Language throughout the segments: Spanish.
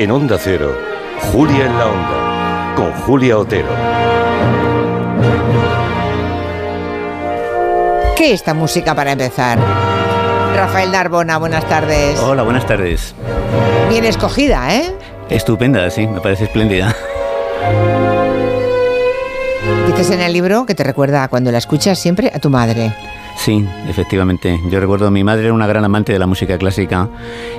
En Onda Cero, Julia en la Onda, con Julia Otero. ¿Qué esta música para empezar? Rafael Narbona, buenas tardes. Hola, buenas tardes. Bien escogida, ¿eh? Estupenda, sí, me parece espléndida. Dices en el libro que te recuerda cuando la escuchas siempre a tu madre. Sí, efectivamente. Yo recuerdo, mi madre era una gran amante de la música clásica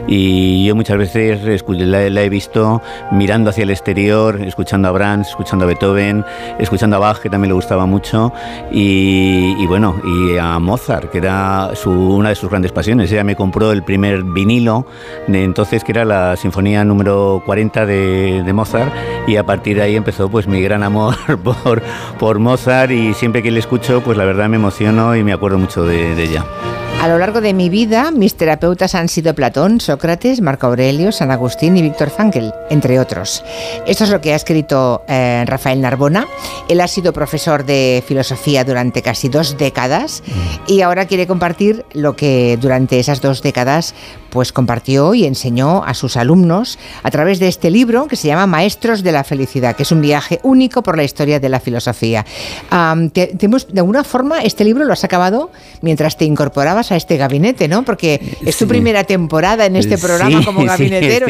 y yo muchas veces la, la, he visto mirando hacia el exterior, escuchando a Brahms, escuchando a Beethoven, escuchando a Bach, que también le gustaba mucho, y, bueno, y a Mozart, que era una de sus grandes pasiones. Ella me compró el primer vinilo de entonces, que era la Sinfonía número 40 de, de Mozart, y a partir de ahí empezó pues mi gran amor por, por Mozart y siempre que le escucho, pues la verdad me emociono y me acuerdo mucho de, ella. A lo largo de mi vida, mis terapeutas han sido Platón, Sócrates, Marco Aurelio, San Agustín y Víctor Frankl, entre otros. Esto es lo que ha escrito eh, Rafael Narbona. Él ha sido profesor de filosofía durante casi dos décadas mm. y ahora quiere compartir lo que durante esas dos décadas pues compartió y enseñó a sus alumnos a través de este libro que se llama Maestros de la Felicidad, que es un viaje único por la historia de la filosofía. de alguna forma, este libro lo has acabado mientras te incorporabas a este gabinete, ¿no? Porque es tu primera temporada en este programa como gabinetero.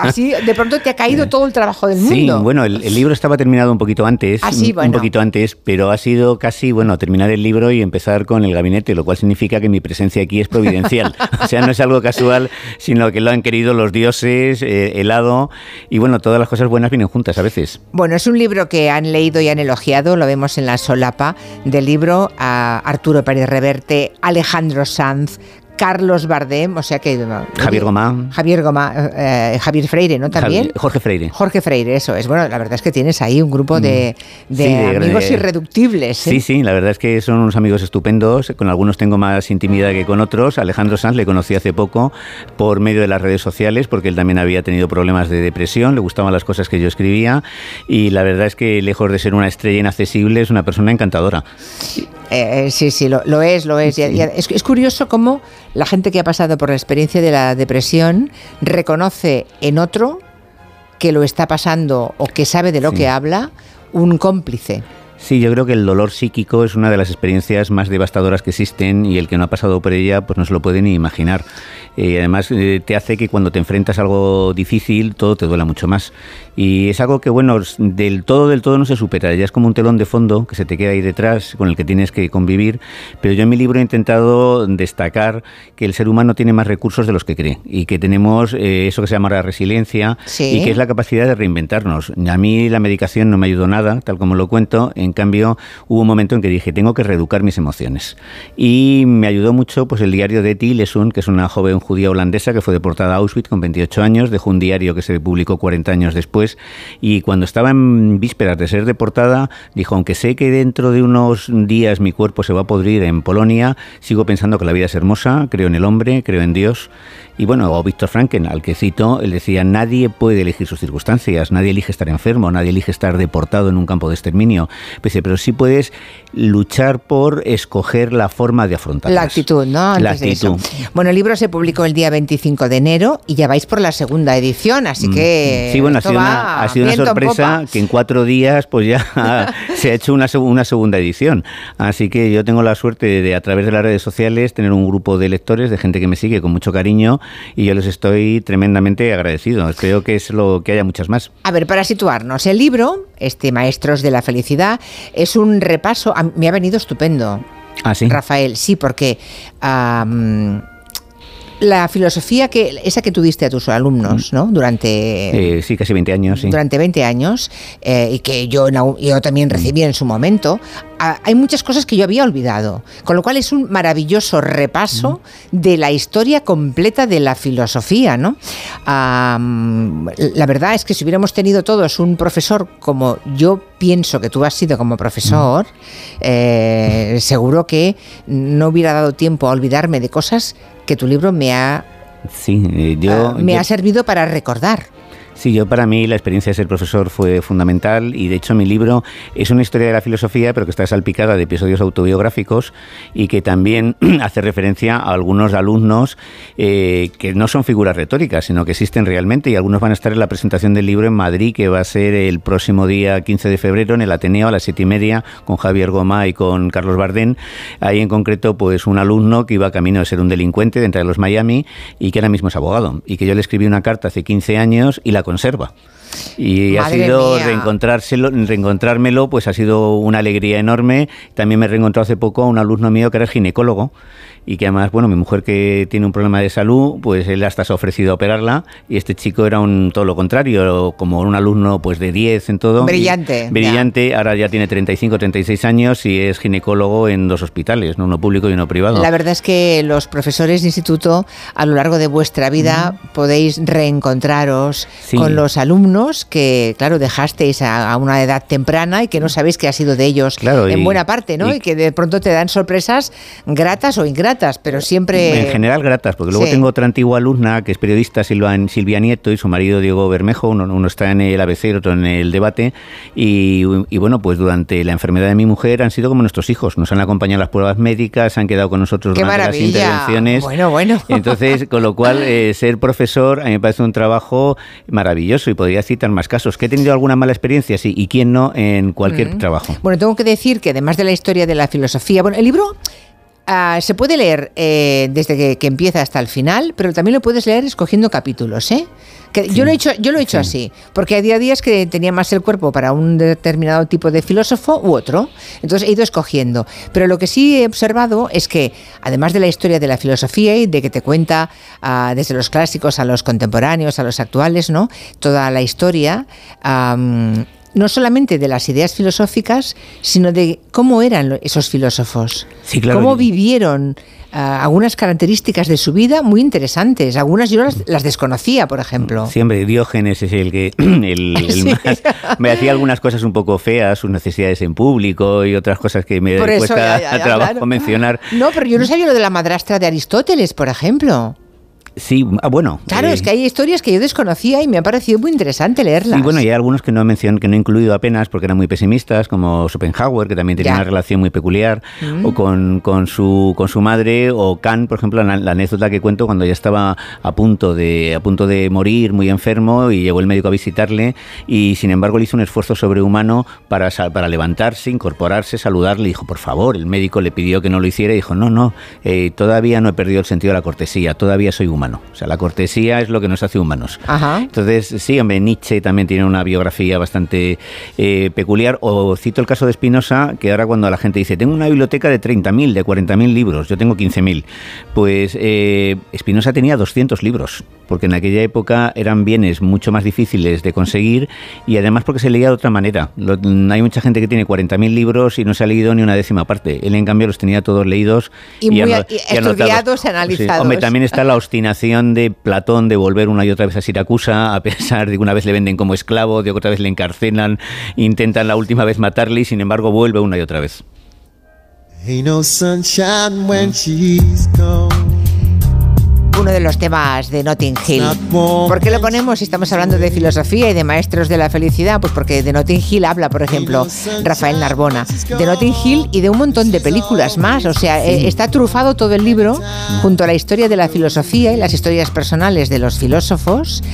así de pronto te ha caído todo el trabajo del mundo. Sí, bueno, el, libro estaba terminado un poquito antes, así, ah, un poquito antes, pero ha sido casi, bueno, terminar el libro y empezar con el gabinete, lo cual significa que mi presencia aquí es providencial. o sea, no es algo casual sino que lo han querido los dioses, eh, helado, y bueno, todas las cosas buenas vienen juntas a veces. Bueno, es un libro que han leído y han elogiado, lo vemos en la solapa del libro, a Arturo Pérez Reverte, Alejandro Sanz, Carlos Bardem, o sea que... Javier Gomá. Javier Gomá, eh, Javier Freire, ¿no? También. Jorge Freire. Jorge Freire, eso es. Bueno, la verdad es que tienes ahí un grupo de, mm. amigos irreductibles. ¿eh? Sí, sí, la verdad es que son unos amigos estupendos. Con algunos tengo más intimidad que con otros. Alejandro Sanz le conocí hace poco por medio de las redes sociales, porque él también había tenido problemas de depresión, le gustaban las cosas que yo escribía. Y la verdad es que, lejos de ser una estrella inaccesible, es una persona encantadora. Eh, sí, sí, lo, es, lo es. es curioso cómo la gente que ha pasado por la experiencia de la depresión reconoce en otro que lo está pasando o que sabe de lo que habla un cómplice. Sí, yo creo que el dolor psíquico es una de las experiencias más devastadoras que existen y el que no ha pasado por ella pues no se lo puede ni imaginar. Y además eh, te hace que cuando te enfrentas a algo difícil todo te duela mucho más. Y es algo que, bueno, del todo, del todo no se supera. Ya es como un telón de fondo que se te queda ahí detrás, con el que tienes que convivir. Pero yo en mi libro he intentado destacar que el ser humano tiene más recursos de los que cree y que tenemos eh, eso que se llama la resiliencia y que es la capacidad de reinventarnos. A mí la medicación no me ayudó nada, tal como lo cuento. En cambio, hubo un momento en que dije, tengo que reeducar mis emociones. Y me ayudó mucho pues el diario de Tilesun, que es una joven judía holandesa que fue deportada a Auschwitz con 28 años, dejó un diario que se publicó 40 años después y cuando estaba en vísperas de ser deportada, dijo, aunque sé que dentro de unos días mi cuerpo se va a podrir en Polonia, sigo pensando que la vida es hermosa, creo en el hombre, creo en Dios y bueno, o Víctor Franken, al que cito, él decía, nadie puede elegir sus circunstancias, nadie elige estar enfermo, nadie elige estar deportado en un campo de exterminio, pero sí puedes luchar por escoger la forma de afrontar La actitud, ¿no? la actitud. Bueno, el libro se publicó el día 25 de enero y ya vais por la segunda edición, así mm, que... Sí, bueno, ha sido, una, ha sido una, sorpresa que en cuatro días pues ya se ha hecho una, una segunda edición. Así que yo tengo la suerte de, a través de las redes sociales, tener un grupo de lectores, de gente que me sigue con mucho cariño y yo les estoy tremendamente agradecido. Espero que es lo que haya muchas más. A ver, para situarnos, el libro, este Maestros de la Felicidad, es un repaso, me ha venido estupendo. ¿Ah, sí? Rafael, sí, porque la filosofía que esa que tú diste a tus alumnos, mm. ¿no? Durante sí, casi 20 años, sí. Durante 20 años eh, y que yo yo también recibí en su momento, hay muchas cosas que yo había olvidado, con lo cual es un maravilloso repaso mm. de la historia completa de la filosofía, ¿no? la verdad es que si hubiéramos tenido todos un profesor como yo pienso que tú has sido como profesor, mm. eh, seguro que no hubiera dado tiempo a olvidarme de cosas que tu libro me ha, sí, eh, yo, ah, me ha servido para recordar. Sí, yo para mí la experiencia de ser profesor fue fundamental y de hecho mi libro es una historia de la filosofía pero que está salpicada de episodios autobiográficos y que también hace referencia a algunos alumnos eh, que no son figuras retóricas sino que existen realmente y algunos van a estar en la presentación del libro en Madrid que va a ser el próximo día 15 de febrero en el Ateneo a las siete y media con Javier Goma y con Carlos Bardén. Ahí en concreto pues un alumno que iba camino de ser un delincuente dentro de los Miami y que ahora mismo es abogado y que yo le escribí una carta hace 15 años y la conserva. Y ha sido reencontrárselo, reencontrármelo, pues ha sido una alegría enorme. También me reencontró hace poco a un alumno mío que era ginecólogo y que además, bueno, mi mujer que tiene un problema de salud, pues él hasta se ha ofrecido a operarla y este chico era un todo lo contrario, como un alumno pues de 10 en todo. Brillante. brillante, ahora ya tiene 35, 36 años y es ginecólogo en dos hospitales, uno público y uno privado. La verdad es que los profesores de instituto a lo largo de vuestra vida podéis reencontraros con los alumnos que, claro, dejasteis a, una edad temprana y que no sabéis qué ha sido de ellos en buena parte, ¿no? Y, que de pronto te dan sorpresas gratas o ingratas pero siempre... En general gratas, porque luego tengo otra antigua alumna que es periodista, Silvia Nieto, y su marido Diego Bermejo, uno, está en el ABC, otro en el debate, y, bueno, pues durante la enfermedad de mi mujer han sido como nuestros hijos, nos han acompañado en las pruebas médicas, han quedado con nosotros durante las intervenciones. Bueno, bueno. Entonces, con lo cual, eh, ser profesor a mí me parece un trabajo maravilloso y podría citar más casos. ¿Que he tenido alguna mala experiencia? Sí, y quién no en cualquier mm. trabajo. Bueno, tengo que decir que además de la historia de la filosofía, bueno, el libro Ah, se puede leer eh, desde que, empieza hasta el final, pero también lo puedes leer escogiendo capítulos, ¿eh? Que yo lo he hecho, yo lo he hecho así, porque había días que tenía más el cuerpo para un determinado tipo de filósofo u otro, entonces he ido escogiendo. Pero lo que sí he observado es que, además de la historia de la filosofía y de que te cuenta ah, desde los clásicos a los contemporáneos, a los actuales, ¿no? Toda la historia no solamente de las ideas filosóficas, sino de cómo eran esos filósofos, cómo vivieron ah, algunas características de su vida muy interesantes. Algunas yo las, desconocía, por ejemplo. Siempre Diógenes es el que me hacía algunas cosas un poco feas, sus necesidades en público y otras cosas que me cuesta trabajo mencionar. No, pero yo no sabía lo de la madrastra de Aristóteles, por ejemplo. Sí, ah, bueno. Claro, es eh, que hay historias que yo desconocía y me ha parecido muy interesante leerlas. Y bueno, y hay algunos que no mencionado, que no he incluido apenas porque eran muy pesimistas, como Schopenhauer, que también tenía una relación muy peculiar, mm. o con, con, su, con su madre, o Kant, por ejemplo, la, anécdota que cuento cuando ya estaba a punto, de, a punto de morir, muy enfermo, y llegó el médico a visitarle, y sin embargo le hizo un esfuerzo sobrehumano para, para levantarse, incorporarse, saludarle, y dijo, por favor, el médico le pidió que no lo hiciera, y dijo, no, no, eh, todavía no he perdido el sentido de la cortesía, todavía soy humano. O sea, la cortesía es lo que nos hace humanos. Entonces, sí, hombre, Nietzsche también tiene una biografía bastante eh, peculiar. O cito el caso de Spinoza, que ahora cuando la gente dice, tengo una biblioteca de 30.000, de 40.000 libros, yo tengo 15.000. Pues eh, Spinoza tenía 200 libros, porque en aquella época eran bienes mucho más difíciles de conseguir y además porque se leía de otra manera. hay mucha gente que tiene 40.000 libros y no se ha leído ni una décima parte. Él, en cambio, los tenía todos leídos y, muy estudiados, analizados. Hombre, también está la obstinación de Platón de volver una y otra vez a Siracusa, a pesar de que una vez le venden como esclavo, de otra vez le encarcelan, intentan la última vez matarle y sin embargo vuelve una y otra vez uno de los temas de Notting Hill. ¿Por qué lo ponemos si estamos hablando de filosofía y de maestros de la felicidad? Pues porque de Notting Hill habla, por ejemplo, Rafael Narbona. De Notting Hill y de un montón de películas más. O sea, eh, está trufado todo el libro junto a la historia de la filosofía y las historias personales de los filósofos.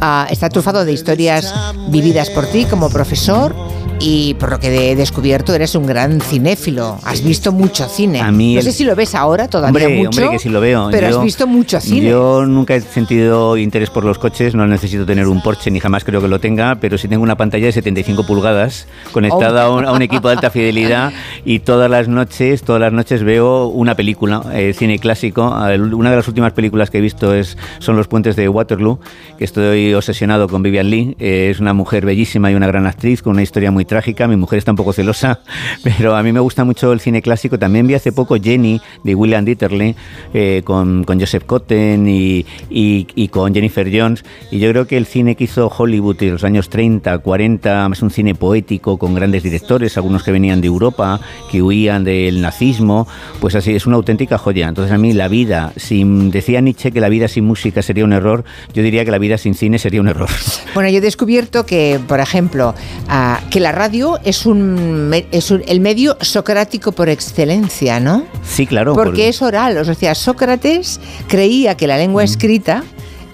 Ah, está trufado de historias vividas por ti como profesor y por lo que he descubierto eres un gran cinéfilo. Has visto mucho cine. no sé si lo ves ahora todavía hombre, mucho. Hombre, que sí lo veo. Pero has visto mucho cine. Yo nunca he sentido interés por los coches, no necesito tener un Porsche ni jamás creo que lo tenga, pero sí tengo una pantalla de 75 pulgadas conectada a, un, equipo de alta fidelidad y todas las noches, todas las noches veo una película, eh, cine clásico. Una de las últimas películas que he visto es son Los puentes de Waterloo, que estoy obsesionado con Vivian Lee. Eh, es una mujer bellísima y una gran actriz con una historia muy trágica. Mi mujer está un poco celosa, pero a mí me gusta mucho el cine clásico. También vi hace poco Jenny de William Dieterle eh, con, con Joseph Cotten Johnson y, y, con Jennifer Jones. Y yo creo que el cine que hizo Hollywood en los años 30, 40, es un cine poético con grandes directores, algunos que venían de Europa, que huían del nazismo, pues así es una auténtica joya. Entonces a mí la vida, sin, decía Nietzsche que la vida sin música sería un error, yo diría que la vida sin cine sería un error. Bueno, yo he descubierto que, por ejemplo, ah, que la radio es un, es el medio socrático por excelencia, ¿no? Sí, claro. Porque es oral, o sea, Sócrates creía que la lengua escrita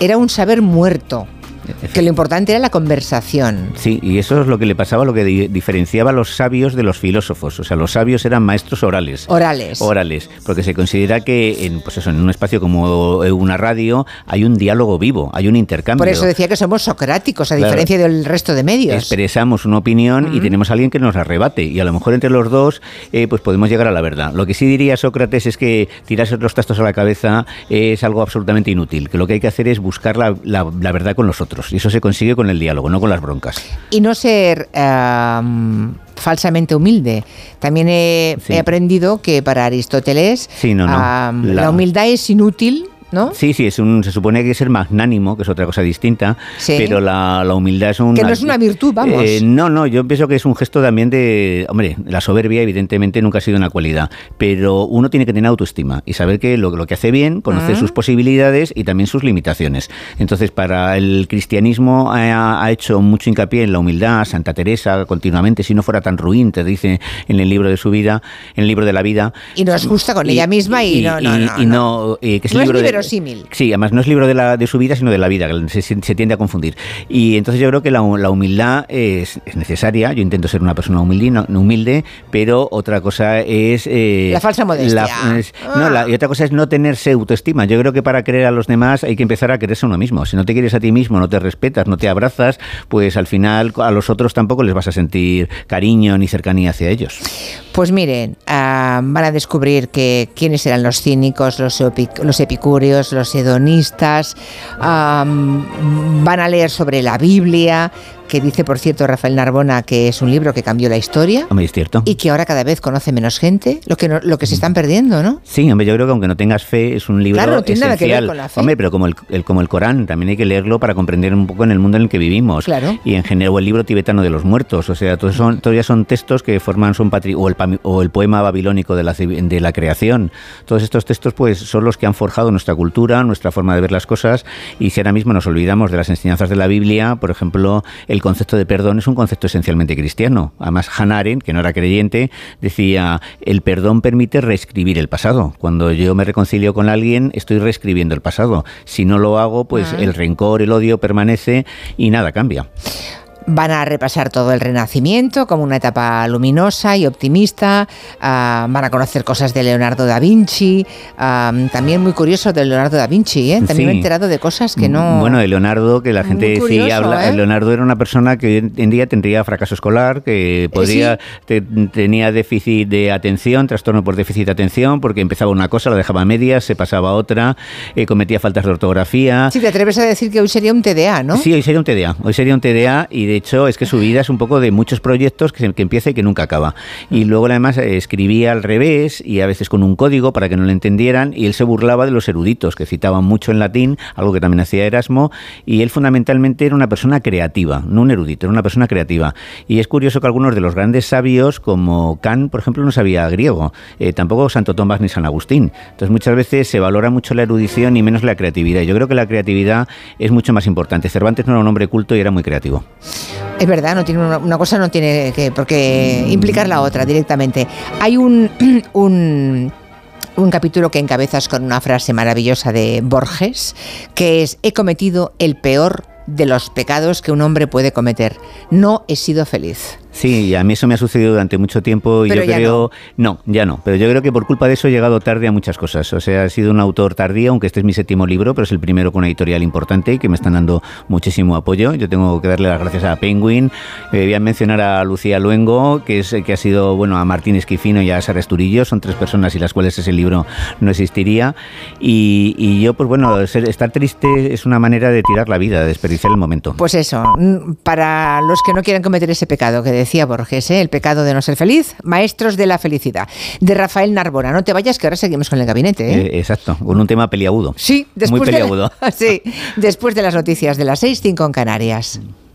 era un saber muerto. Que lo importante era la conversación. Sí, y eso es lo que le pasaba, lo que diferenciaba a los sabios de los filósofos. O sea, los sabios eran maestros orales. Orales. Orales, porque se considera que en, pues eso, en un espacio como una radio hay un diálogo vivo, hay un intercambio. Por eso decía que somos socráticos, a diferencia del resto de medios. Expresamos una opinión y tenemos a alguien que nos arrebate. Y a lo mejor entre los dos eh, pues podemos llegar a la verdad. Lo que sí diría Sócrates es que tirarse los tastos a la cabeza es algo absolutamente inútil. Que lo que hay que hacer es buscar la, la verdad con los otros. Y eso se consigue con el diálogo, no con las broncas. Y no ser falsamente humilde. También he, aprendido que para Aristóteles la humildad es inútil Sí, sí, es un, se supone que es ser magnánimo, que es otra cosa distinta, pero la, humildad es un... Que no es una virtud, vamos. Eh, no, no, yo pienso que es un gesto también de... Hombre, la soberbia evidentemente nunca ha sido una cualidad, pero uno tiene que tener autoestima y saber que lo, lo que hace bien, conocer sus posibilidades y también sus limitaciones. Entonces, para el cristianismo ha, hecho mucho hincapié en la humildad, Santa Teresa continuamente, si no fuera tan ruin, te dice en el libro de su vida, en el libro de la vida. Y no es justa con ella misma y, no, no, no, y, no, que es, libro de, Sí, además no es libro de, la, de su vida, sino de la vida, que se, tiende a confundir. Y entonces yo creo que la, humildad es, necesaria. Yo intento ser una persona humilde, no, humilde pero otra cosa es... Eh, la falsa modestia. No, la, y otra cosa es no tenerse autoestima. Yo creo que para querer a los demás hay que empezar a quererse a uno mismo. Si no te quieres a ti mismo, no te respetas, no te abrazas, pues al final a los otros tampoco les vas a sentir cariño ni cercanía hacia ellos. Pues miren, ah, van a descubrir que quiénes eran los cínicos, los, los epicúreos, los hedonistas, van a leer sobre la Biblia, que dice, por cierto, Rafael Narbona, que es un libro que cambió la historia. Hombre, es cierto. Y que ahora cada vez conoce menos gente, lo que, lo que se están perdiendo, ¿no? Sí, hombre, yo creo que aunque no tengas fe, es un libro claro, no tiene Nada que ver con la fe. Hombre, pero como el, como el Corán, también hay que leerlo para comprender un poco en el mundo en el que vivimos. Claro. Y en general, o el libro tibetano de los muertos, o sea, todos son, todavía son textos que forman son o, el, o el poema babilónico de la, de la creación. Todos estos textos, pues, son los que han forjado nuestra cultura, nuestra forma de ver las cosas, y si ahora mismo nos olvidamos de las enseñanzas de la Biblia, por ejemplo, el concepto de perdón es un concepto esencialmente cristiano. Además, Hannah Arendt, que no era creyente, decía, el perdón permite reescribir el pasado. Cuando yo me reconcilio con alguien, estoy reescribiendo el pasado. Si no lo hago, pues ah. el rencor, el odio permanece y nada cambia. Van a repasar todo el Renacimiento como una etapa luminosa y optimista. Ah, van a conocer cosas de Leonardo da Vinci. Ah, también muy curioso de Leonardo da Vinci. ¿eh? También me he enterado de cosas que no. Bueno, de Leonardo, que la gente sí habla. ¿eh? Leonardo era una persona que hoy en día tendría fracaso escolar, que eh, podría tenía déficit de atención, trastorno por déficit de atención, porque empezaba una cosa, la dejaba a medias, se pasaba a otra, cometía faltas de ortografía. Sí, te atreves a decir que hoy sería un TDA, ¿no? Sí, hoy sería un TDA. Hoy sería un TDA y de de hecho, es que su vida es un poco de muchos proyectos que, empieza y que nunca acaba. Y luego, además, escribía al revés y a veces con un código para que no lo entendieran. Y él se burlaba de los eruditos, que citaban mucho en latín, algo que también hacía Erasmo. Y él, fundamentalmente, era una persona creativa, no un erudito, era una persona creativa. Y es curioso que algunos de los grandes sabios, como Kant, por ejemplo, no sabía griego, eh, tampoco Santo Tomás ni San Agustín. Entonces, muchas veces se valora mucho la erudición y menos la creatividad. Yo creo que la creatividad es mucho más importante. Cervantes no era un hombre culto y era muy creativo. Es verdad, no tiene una, cosa no tiene que implicar la otra directamente. Hay un, un un capítulo que encabezas con una frase maravillosa de Borges, que es, he cometido el peor de los pecados que un hombre puede cometer. No he sido feliz. Sí, a mí eso me ha sucedido durante mucho tiempo y yo creo... No. ya no, pero yo creo que por culpa de eso he llegado tarde a muchas cosas. O sea, he sido un autor tardío, aunque este es mi séptimo libro, pero es el primero con una editorial importante y que me están dando muchísimo apoyo. Yo tengo que darle las gracias a Penguin. Eh, voy a mencionar a Lucía Luengo, que, es, que ha sido, bueno, a Martín Esquifino y a Sara Esturillo. Son tres personas y las cuales ese libro no existiría. Y, yo, pues bueno, estar triste es una manera de tirar la vida, de desperdiciar el momento. Pues eso, para los que no quieran cometer ese pecado que decía Borges, ¿eh? El pecado de no ser feliz, maestros de la felicidad. De Rafael Narbona. No te vayas, que ahora seguimos con el gabinete. ¿eh? Eh, exacto, con un tema peliagudo. Sí, después Muy peliagudo. De, sí, después de las noticias de las 6, 5 en Canarias.